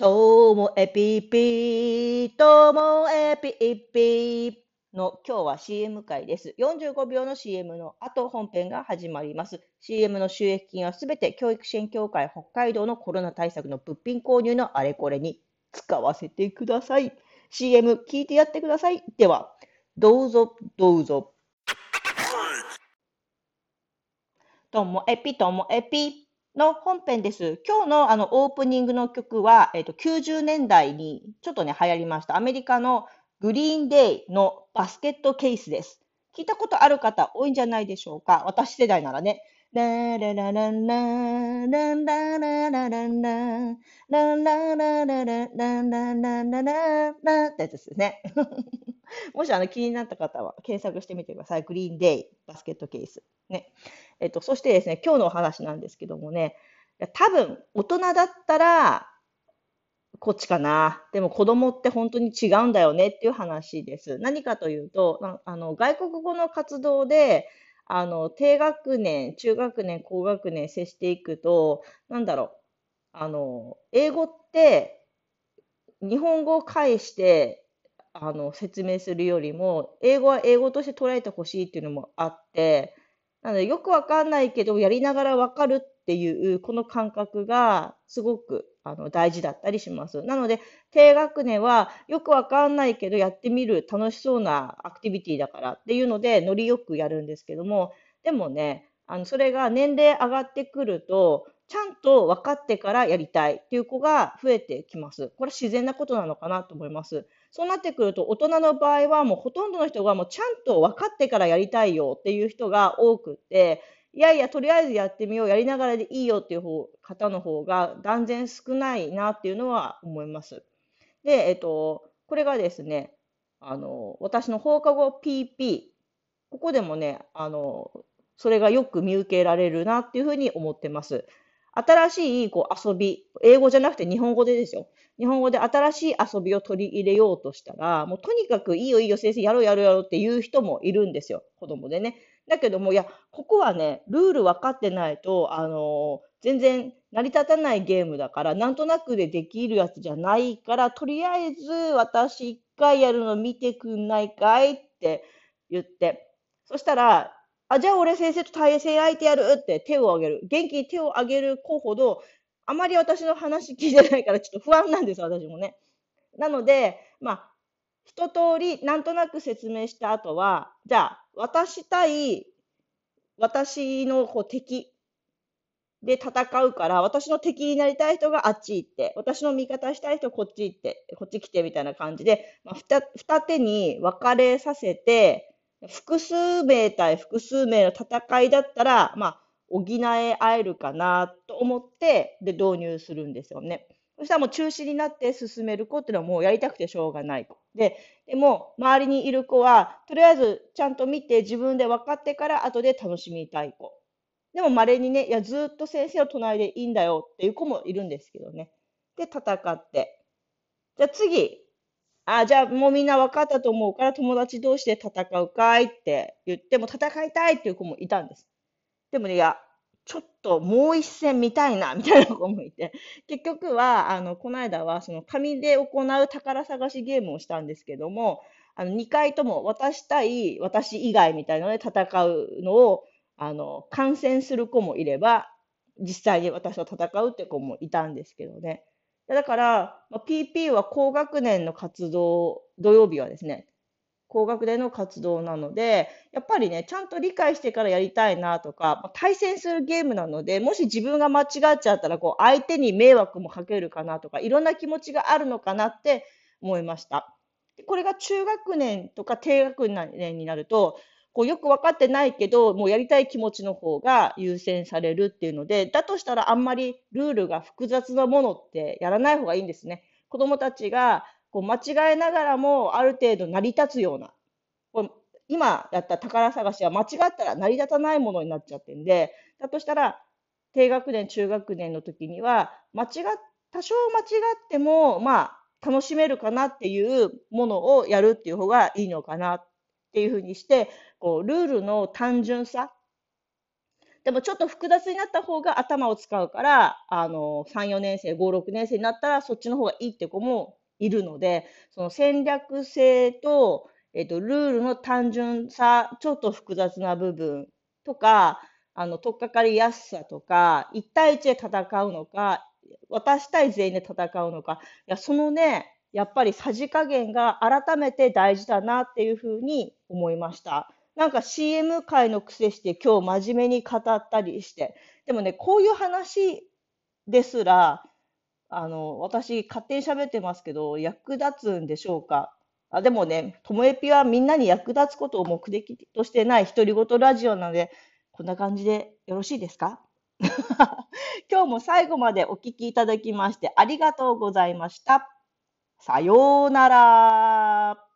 ともえぴぴともえぴぴの今日は CM 会です。45秒の CM の後本編が始まります。CM の収益金はすべて教育支援協会北海道のコロナ対策の物品購入のあれこれに使わせてください。CM 聞いてやってください。では、どうぞどうぞ。ともえぴともえぴの本編です。今日のあのオープニングの曲は、えっと、90年代にちょっとね、流行りました。アメリカのグリーンデイのバスケットケースです。聞いたことある方多いんじゃないでしょうか。私世代ならね。ラララランララララララララララララララララララってやつですね。もしあの気になった方は検索してみてください。グリーンデイバスケットケース。ね。えっと、そしてですね、今日のお話なんですけどもね、多分大人だったらこっちかな。でも子供って本当に違うんだよねっていう話です。何かというと、あの外国語の活動で、あの低学年、中学年、高学年接していくと、なんだろう、あの英語って日本語を介してあの説明するよりも、英語は英語として捉えてほしいっていうのもあって、なのでよくわかんないけど、やりながらわかるっていう、この感覚がすごくあの大事だったりします。なので、低学年はよくわかんないけど、やってみる楽しそうなアクティビティだからっていうので、ノリよくやるんですけども、でもね、あのそれが年齢上がってくると、ちゃんと分かってからやりたいっていう子が増えてきます。これ自然なことなのかなと思います。そうなってくると、大人の場合はもうほとんどの人がもうちゃんと分かってからやりたいよっていう人が多くて、いやいや、とりあえずやってみよう、やりながらでいいよっていう方の方が断然少ないなっていうのは思います。で、えっと、これがですね、あの、私の放課後 PP、ここでもね、あの、それがよく見受けられるなっていうふうに思ってます。新しいこう遊び、英語じゃなくて日本語でですよ。日本語で新しい遊びを取り入れようとしたら、もうとにかくいいよいいよ先生やろうやろうやろうっていう人もいるんですよ。子供でね。だけども、いや、ここはね、ルール分かってないと、あの全然成り立たないゲームだから、なんとなくでできるやつじゃないから、とりあえず私一回やるの見てくんないかいって言って、そしたら、あ、じゃあ俺先生と対戦相手やるって手を挙げる。元気に手を挙げる子ほど、あまり私の話聞いてないからちょっと不安なんです、私もね。なので、まあ、一通りなんとなく説明した後は、じゃあ、私対私のこう敵で戦うから、私の敵になりたい人があっち行って、私の味方したい人こっち行って、こっち来てみたいな感じで、まあ、二手に分かれさせて、複数名対複数名の戦いだったら、まあ、補え合えるかなと思って、で、導入するんですよね。そしたらもう中止になって進める子っていうのはもうやりたくてしょうがない子。で、でも周りにいる子は、とりあえずちゃんと見て自分で分かってから後で楽しみたい子。でも稀にね、いや、ずっと先生の隣でいいんだよっていう子もいるんですけどね。で、戦って。じゃあ次。あ、じゃあもうみんな分かったと思うから友達同士で戦うかいって言っても戦いたいっていう子もいたんです。でもね、いや、ちょっともう一戦見たいなみたいな子もいて、結局は、あの、この間はその紙で行う宝探しゲームをしたんですけども、あの、2回とも私対私以外みたいなので戦うのを、あの、観戦する子もいれば、実際に私と戦うって子もいたんですけどね。だから、まあ PP は高学年の活動、土曜日はですね、高学年の活動なので、やっぱりね、ちゃんと理解してからやりたいなとか、まあ対戦するゲームなので、もし自分が間違っちゃったら、こう、相手に迷惑もかけるかなとか、いろんな気持ちがあるのかなって思いました。これが中学年とか低学年になると、こうよく分かってないけど、もうやりたい気持ちの方が優先されるっていうので、だとしたらあんまりルールが複雑なものってやらない方がいいんですね。子供たちがこう間違えながらもある程度成り立つような、こう今やった宝探しは間違ったら成り立たないものになっちゃってんで、だとしたら低学年、中学年の時には、間違、多少間違っても、まあ、楽しめるかなっていうものをやるっていう方がいいのかなっていうふうにして、こう、ルールの単純さ。でもちょっと複雑になった方が頭を使うから、あの、3、4年生、5、6年生になったらそっちの方がいいって子もいるので、その戦略性と、えっと、ルールの単純さ、ちょっと複雑な部分とか、あの、とっかかりやすさとか、1対1で戦うのか、私対全員で戦うのか、いや、そのね、やっぱりさじ加減が改めて大事だなっていうふうに思いました。なんか CM 界の癖して今日真面目に語ったりして。でもね、こういう話ですら、あの、私勝手に喋ってますけど、役立つんでしょうか？あでもね、ともえぴはみんなに役立つことを目的としてない独り言ラジオなので、こんな感じでよろしいですか？今日も最後までお聞きいただきましてありがとうございました。さようなら。